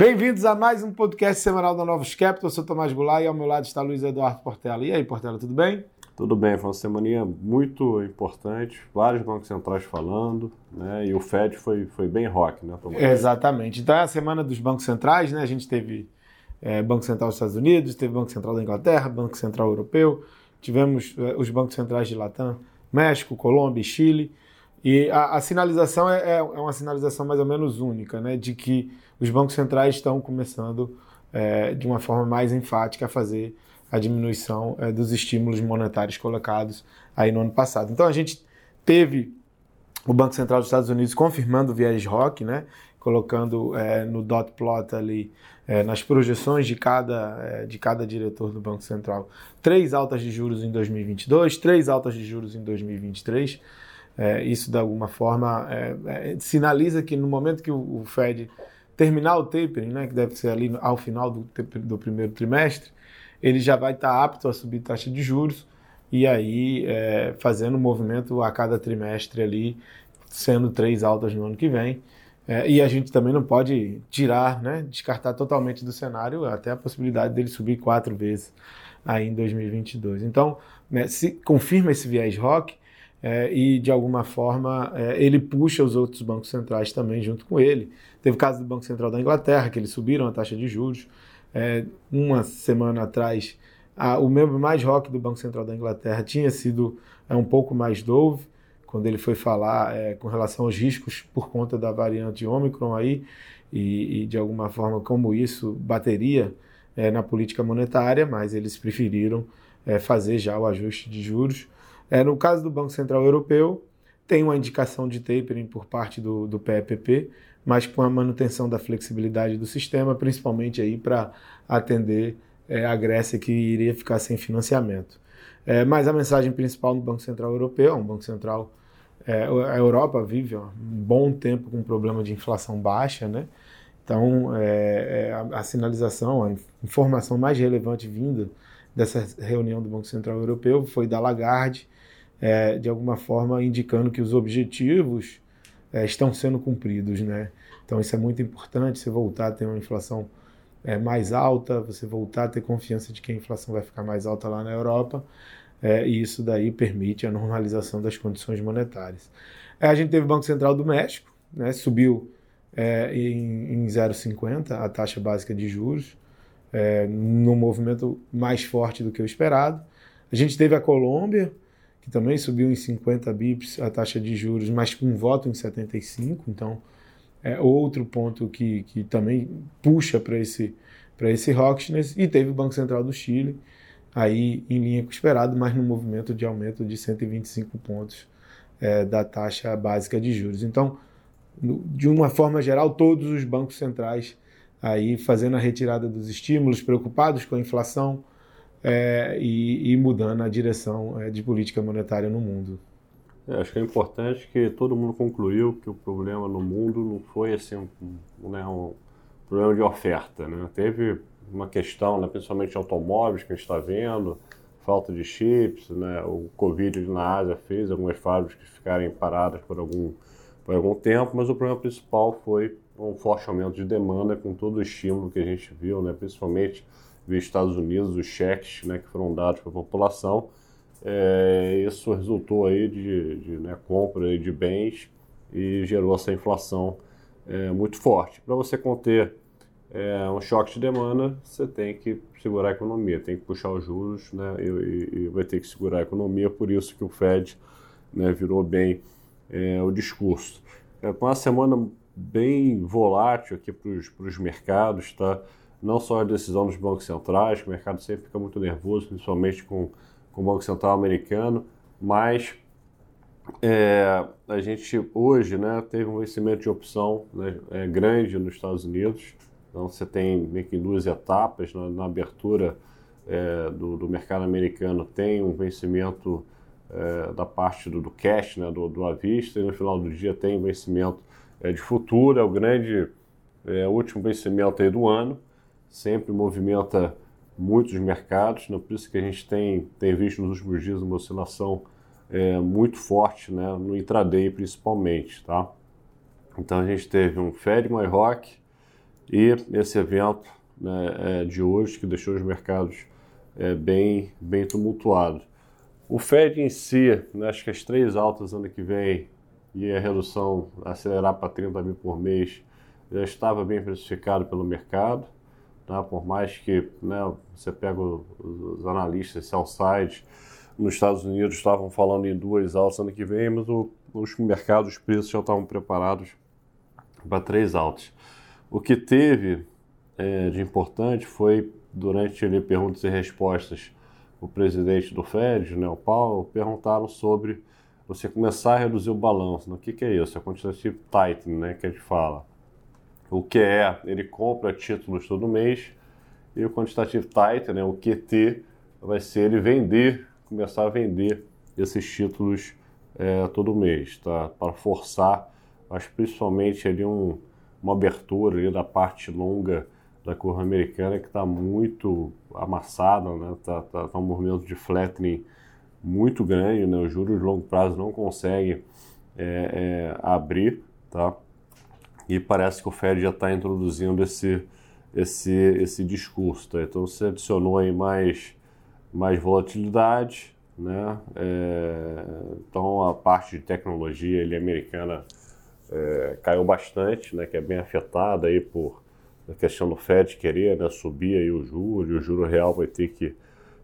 Bem-vindos a mais um podcast semanal da Novos Capital. Eu sou Tomás Goulart e ao meu lado está Luiz Eduardo Portela. E aí, Portela, tudo bem? Tudo bem, foi uma semana muito importante, vários bancos centrais falando, né? E o Fed foi, foi bem rock, né, Tomás? Exatamente. Então é a semana dos bancos centrais, né? A gente teve é, Banco Central dos Estados Unidos, teve Banco Central da Inglaterra, Banco Central Europeu, tivemos é, os bancos centrais de Latam, México, Colômbia e Chile. E a, a sinalização é, é, é, uma sinalização mais ou menos única, né? De que os bancos centrais estão começando é, de uma forma mais enfática a fazer a diminuição é, dos estímulos monetários colocados aí no ano passado. Então a gente teve o Banco Central dos Estados Unidos confirmando o viés rock, né? colocando é, no dot plot ali é, nas projeções de cada, é, de cada diretor do Banco Central três altas de juros em 2022, três altas de juros em 2023. É, isso de alguma forma é, é, sinaliza que no momento que o, o Fed terminar o tapering, né, que deve ser ali ao final do, do primeiro trimestre, ele já vai estar apto a subir taxa de juros e aí é, fazendo um movimento a cada trimestre ali, sendo três altas no ano que vem. É, e a gente também não pode tirar, né, descartar totalmente do cenário até a possibilidade dele subir quatro vezes aí em 2022. Então, né, se confirma esse viés rock, é, e de alguma forma é, ele puxa os outros bancos centrais também junto com ele. Teve o caso do Banco Central da Inglaterra, que eles subiram a taxa de juros. É, uma semana atrás, a, o membro mais rock do Banco Central da Inglaterra tinha sido é, um pouco mais dove, quando ele foi falar é, com relação aos riscos por conta da variante Omicron aí, e, e de alguma forma como isso bateria é, na política monetária, mas eles preferiram é, fazer já o ajuste de juros. É, no caso do Banco Central Europeu, tem uma indicação de tapering por parte do, do PEPP, mas com a manutenção da flexibilidade do sistema, principalmente aí para atender é, a Grécia que iria ficar sem financiamento. É, mas a mensagem principal do Banco Central Europeu, um Banco Central, é, a Europa vive ó, um bom tempo com um problema de inflação baixa, né? Então, é, é, a, a, sinalização, a informação mais relevante vinda dessa reunião do Banco Central Europeu foi da Lagarde, é, de alguma forma indicando que os objetivos é, estão sendo cumpridos, né? Então isso é muito importante, você voltar a ter uma inflação é, mais alta, você voltar a ter confiança de que a inflação vai ficar mais alta lá na Europa, é, e isso daí permite a normalização das condições monetárias. É, a gente teve o Banco Central do México, né, subiu é, em, em 0,50 a taxa básica de juros, é, num movimento mais forte do que o esperado. A gente teve a Colômbia, que também subiu em 50 bips a taxa de juros, mas com um voto em 75, então é outro ponto que, que também puxa para esse, esse hawkishness, e teve o Banco Central do Chile, aí em linha com o esperado, mas no movimento de aumento de 125 pontos é, da taxa básica de juros. Então, de uma forma geral, todos os bancos centrais aí fazendo a retirada dos estímulos, preocupados com a inflação, é, e, e, mudando a direção é, de política monetária no mundo. É, acho que é importante que todo mundo concluiu que o problema no mundo não foi assim um, né, um problema de oferta. Né? Teve uma questão, né, principalmente automóveis, que a gente está vendo, falta de chips, né? o Covid na Ásia fez algumas fábricas ficarem paradas por algum, por algum tempo, mas o problema principal foi um forte aumento de demanda com todo o estímulo que a gente viu, né? principalmente via Estados Unidos, os cheques né, que foram dados para a população. É, isso resultou aí de, de né, compra de bens e gerou essa inflação é, muito forte. Para você conter é, um choque de demanda, você tem que segurar a economia, tem que puxar os juros né, e, e, vai ter que segurar a economia, por isso que o Fed né, virou bem é, o discurso. É, uma semana bem volátil aqui para os mercados, tá? Não só a decisão dos bancos centrais, que o mercado sempre fica muito nervoso, principalmente com, com o Banco Central americano, mas é, a gente hoje né, teve um vencimento de opção né, é, grande nos Estados Unidos, então você tem meio que duas etapas, na, na abertura é, do, do, mercado americano tem um vencimento é, da parte do, do cash, né, do, do à vista, e no final do dia tem um vencimento é, de futuro, é o grande é, último vencimento aí do ano, sempre movimenta muitos mercados, né? por isso que a gente tem, tem visto nos últimos dias uma oscilação é, muito forte né? no intraday principalmente. Tá? Então a gente teve um Fed My Rock e esse evento né, é, de hoje que deixou os mercados é, bem, bem tumultuados. O Fed em si, né, acho que as três altas ano que vem e a redução acelerar para 30 mil por mês já estava bem precificado pelo mercado. Tá? Por mais que né, você pega os analistas sell-side nos Estados Unidos estavam falando em duas altas ano que vem, mas o, os mercados, os preços já estavam preparados para três altas. O que teve é, de importante foi, durante ali, perguntas e respostas, o presidente do Fed, né, o Paulo, perguntaram sobre você começar a reduzir o balanço. Né? O que, que é isso? É quantitative tightening, né, que a gente fala. O que é, ele compra títulos todo mês, e o quantitative tightening, né, o QT, vai ser ele vender, começar a vender esses títulos é, todo mês, tá? para forçar, acho principalmente ali um, uma abertura ali da parte longa da curva americana que está muito amassada, né? Tá, tá, tá, um movimento de flattening muito grande, né? Os juros de longo prazo não conseguem é, é, abrir, tá? E parece que o Fed já está introduzindo esse, esse, esse discurso, tá? Então você adicionou aí mais, mais volatilidade, né? É, então a parte de tecnologia ele, americana é, caiu bastante, né? Que é bem afetada aí por a questão do Fed querer né, subir aí o juro, e o juro real vai ter que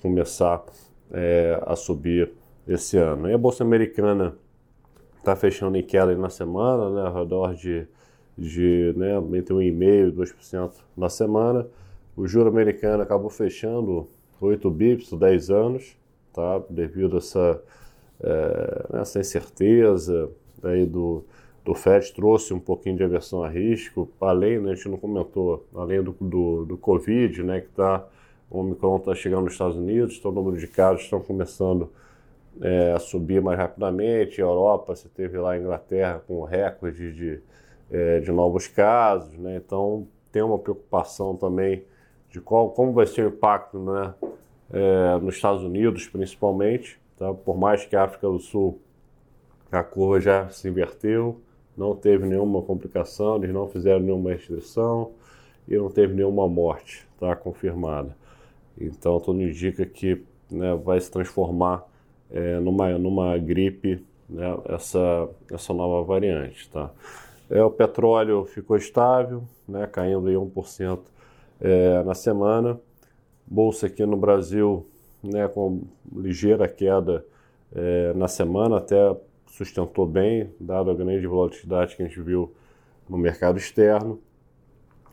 começar é, a subir esse ano. E a Bolsa Americana está fechando em queda na semana, né, ao redor de, de né, entre 1,5% e 2% na semana. O juro americano acabou fechando 8 bips, 10 anos, tá, devido a essa, é, essa incerteza aí do, do FED trouxe um pouquinho de aversão a risco, além, né, a gente não comentou, além do, do, do Covid, né, que tá, o Omicron está chegando nos Estados Unidos, então o número de casos estão começando é, a subir mais rapidamente, a Europa, você teve lá a Inglaterra com recorde de, é, de novos casos, né, então tem uma preocupação também de qual, como vai ser o impacto né, é, nos Estados Unidos, principalmente, tá? por mais que a África do Sul a curva já se inverteu, não teve nenhuma complicação, eles não fizeram nenhuma restrição e não teve nenhuma morte tá, confirmada. Então, tudo indica que né, vai se transformar é, numa, numa gripe né, essa, essa nova variante. Tá? É, o petróleo ficou estável, né, caindo aí 1% é, na semana. Bolsa aqui no Brasil né, com ligeira queda é, na semana, até sustentou bem, dado a grande volatilidade que a gente viu no mercado externo.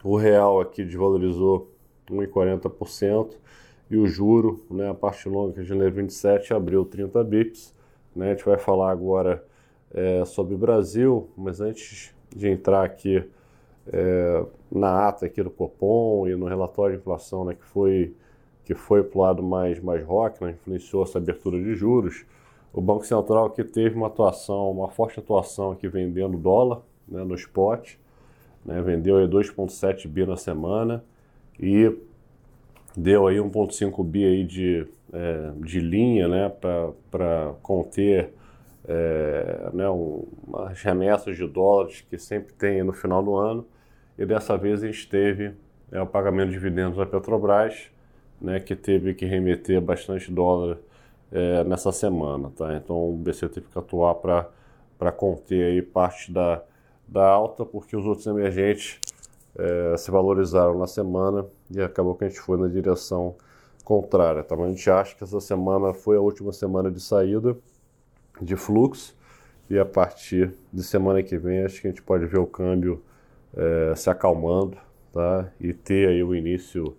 O real aqui desvalorizou 1,40% e o juro, né, a parte longa que é janeiro 27 abriu 30 bips. Né, a gente vai falar agora é, sobre o Brasil, mas antes de entrar aqui é, na ata aqui do Copom e no relatório de inflação né, que foi que foi para o lado mais, mais rock, né, influenciou essa abertura de juros, o Banco Central aqui teve uma atuação, uma forte atuação aqui vendendo dólar né, no spot, né, vendeu 2,7 bi na semana e deu aí 1,5 bi aí de, é, de linha né, para conter é, né, um, umas remessas de dólares que sempre tem no final do ano. E dessa vez a gente teve é, o pagamento de dividendos da Petrobras, né, que teve que remeter bastante dólar é, nessa semana, tá? Então o BC teve que atuar para conter aí parte da, da alta, porque os outros emergentes é, se valorizaram na semana e acabou que a gente foi na direção contrária, tá? Mas a gente acha que essa semana foi a última semana de saída de fluxo e a partir de semana que vem acho que a gente pode ver o câmbio é, se acalmando, tá? E ter aí o início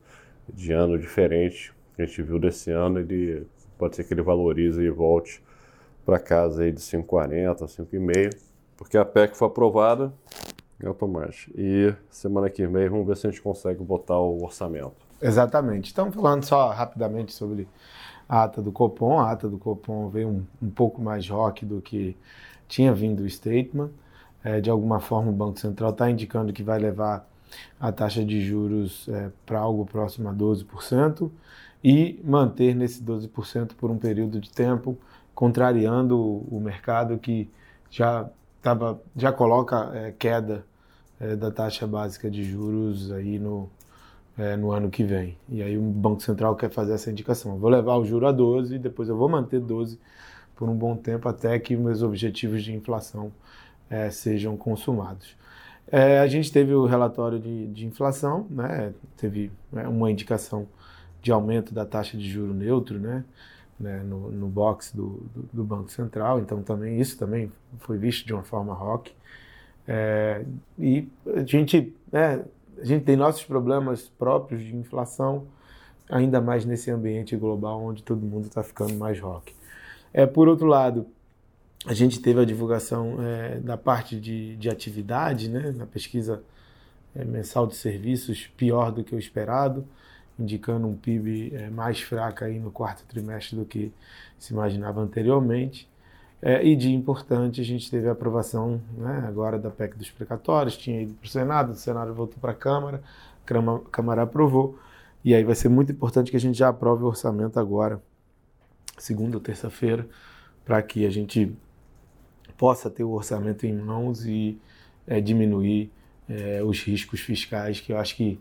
de ano diferente que a gente viu desse ano, ele pode ser que ele valorize e volte para casa aí de 5,40, 5,5, porque a PEC foi aprovada em automático. E semana que vem vamos ver se a gente consegue botar o orçamento. Exatamente. Estamos falando só rapidamente sobre a ata do Copom. A ata do Copom veio um, um pouco mais rock do que tinha vindo o statement. É, de alguma forma, o Banco Central está indicando que vai levar a taxa de juros é, para algo próximo a 12% e manter nesse 12% por um período de tempo, contrariando o mercado que já, tava, já coloca é, queda é, da taxa básica de juros aí no, é, no ano que vem. E aí o Banco Central quer fazer essa indicação. Eu vou levar o juro a 12 e depois eu vou manter 12 por um bom tempo até que meus objetivos de inflação é, sejam consumados. É, a gente teve o relatório de, de inflação, né? teve né, uma indicação de aumento da taxa de juro neutro, né? Né no, no box do, do, do, Banco Central, então também isso também foi visto de uma forma rock. É, e a gente, né, a gente tem nossos problemas próprios de inflação, ainda mais nesse ambiente global onde todo mundo está ficando mais rock. É, por outro lado, a gente teve a divulgação é, da parte de, de atividade, né, na pesquisa é, mensal de serviços, pior do que o esperado, indicando um PIB é, mais fraco aí no quarto trimestre do que se imaginava anteriormente. É, e de importante, a gente teve a aprovação né, agora da PEC dos precatórios, tinha ido para o Senado, o Senado voltou para a Câmara, a Câmara aprovou, e aí vai ser muito importante que a gente já aprove o orçamento agora, segunda ou terça-feira, para que a gente possa ter o orçamento em mãos e é, diminuir é, os riscos fiscais, que eu acho que,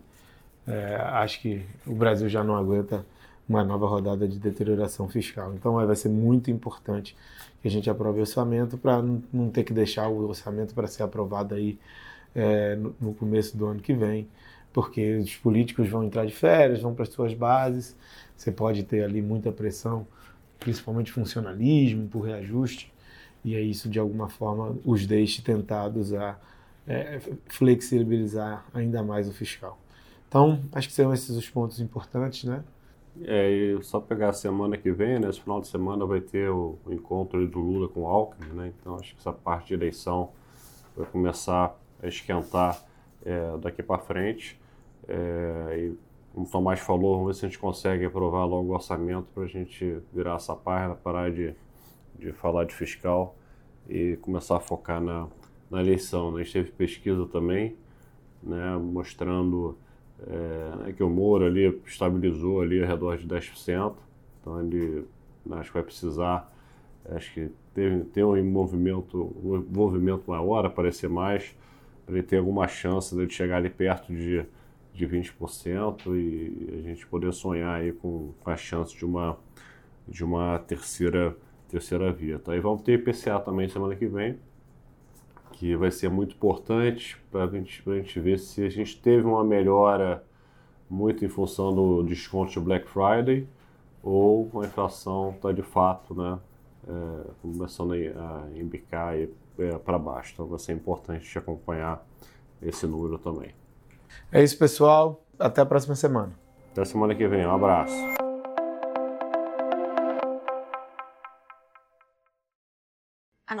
é, acho que o Brasil já não aguenta uma nova rodada de deterioração fiscal. Então vai ser muito importante que a gente aprove o orçamento para não ter que deixar o orçamento para ser aprovado aí é, no, começo do ano que vem, porque os políticos vão entrar de férias, vão para as suas bases, você pode ter ali muita pressão, principalmente funcionalismo, por reajuste, e aí isso de alguma forma os deixe tentados a é, flexibilizar ainda mais o fiscal. Então, acho que são esses os pontos importantes, né? É, e só pegar a semana que vem, né? Esse final de semana vai ter o, o encontro do Lula com o Alckmin, né? Então acho que essa parte de eleição vai começar a esquentar é, daqui para frente. É, e como o Tomás falou, vamos ver se a gente consegue aprovar logo o orçamento para a gente virar essa página, parar de, de falar de fiscal e começar a focar na, na eleição. Né? A gente teve pesquisa também, né, mostrando é, que o Moro ali estabilizou ali ao redor de 10%, então ele acho que vai precisar, acho que ter, ter um movimento, um envolvimento maior, aparecer mais, para ele ter alguma chance de chegar ali perto de, de 20% e a gente poder sonhar aí com, com a chance de uma, de uma terceira, terceira via. Tá? E vamos ter IPCA também semana que vem, que vai ser muito importante para a gente, gente ver se a gente teve uma melhora muito em função do desconto de Black Friday ou a inflação está de fato né, é, começando a embicar é, para baixo. Então vai ser importante te acompanhar esse número também. É isso, pessoal. Até a próxima semana. Até semana que vem. Um abraço.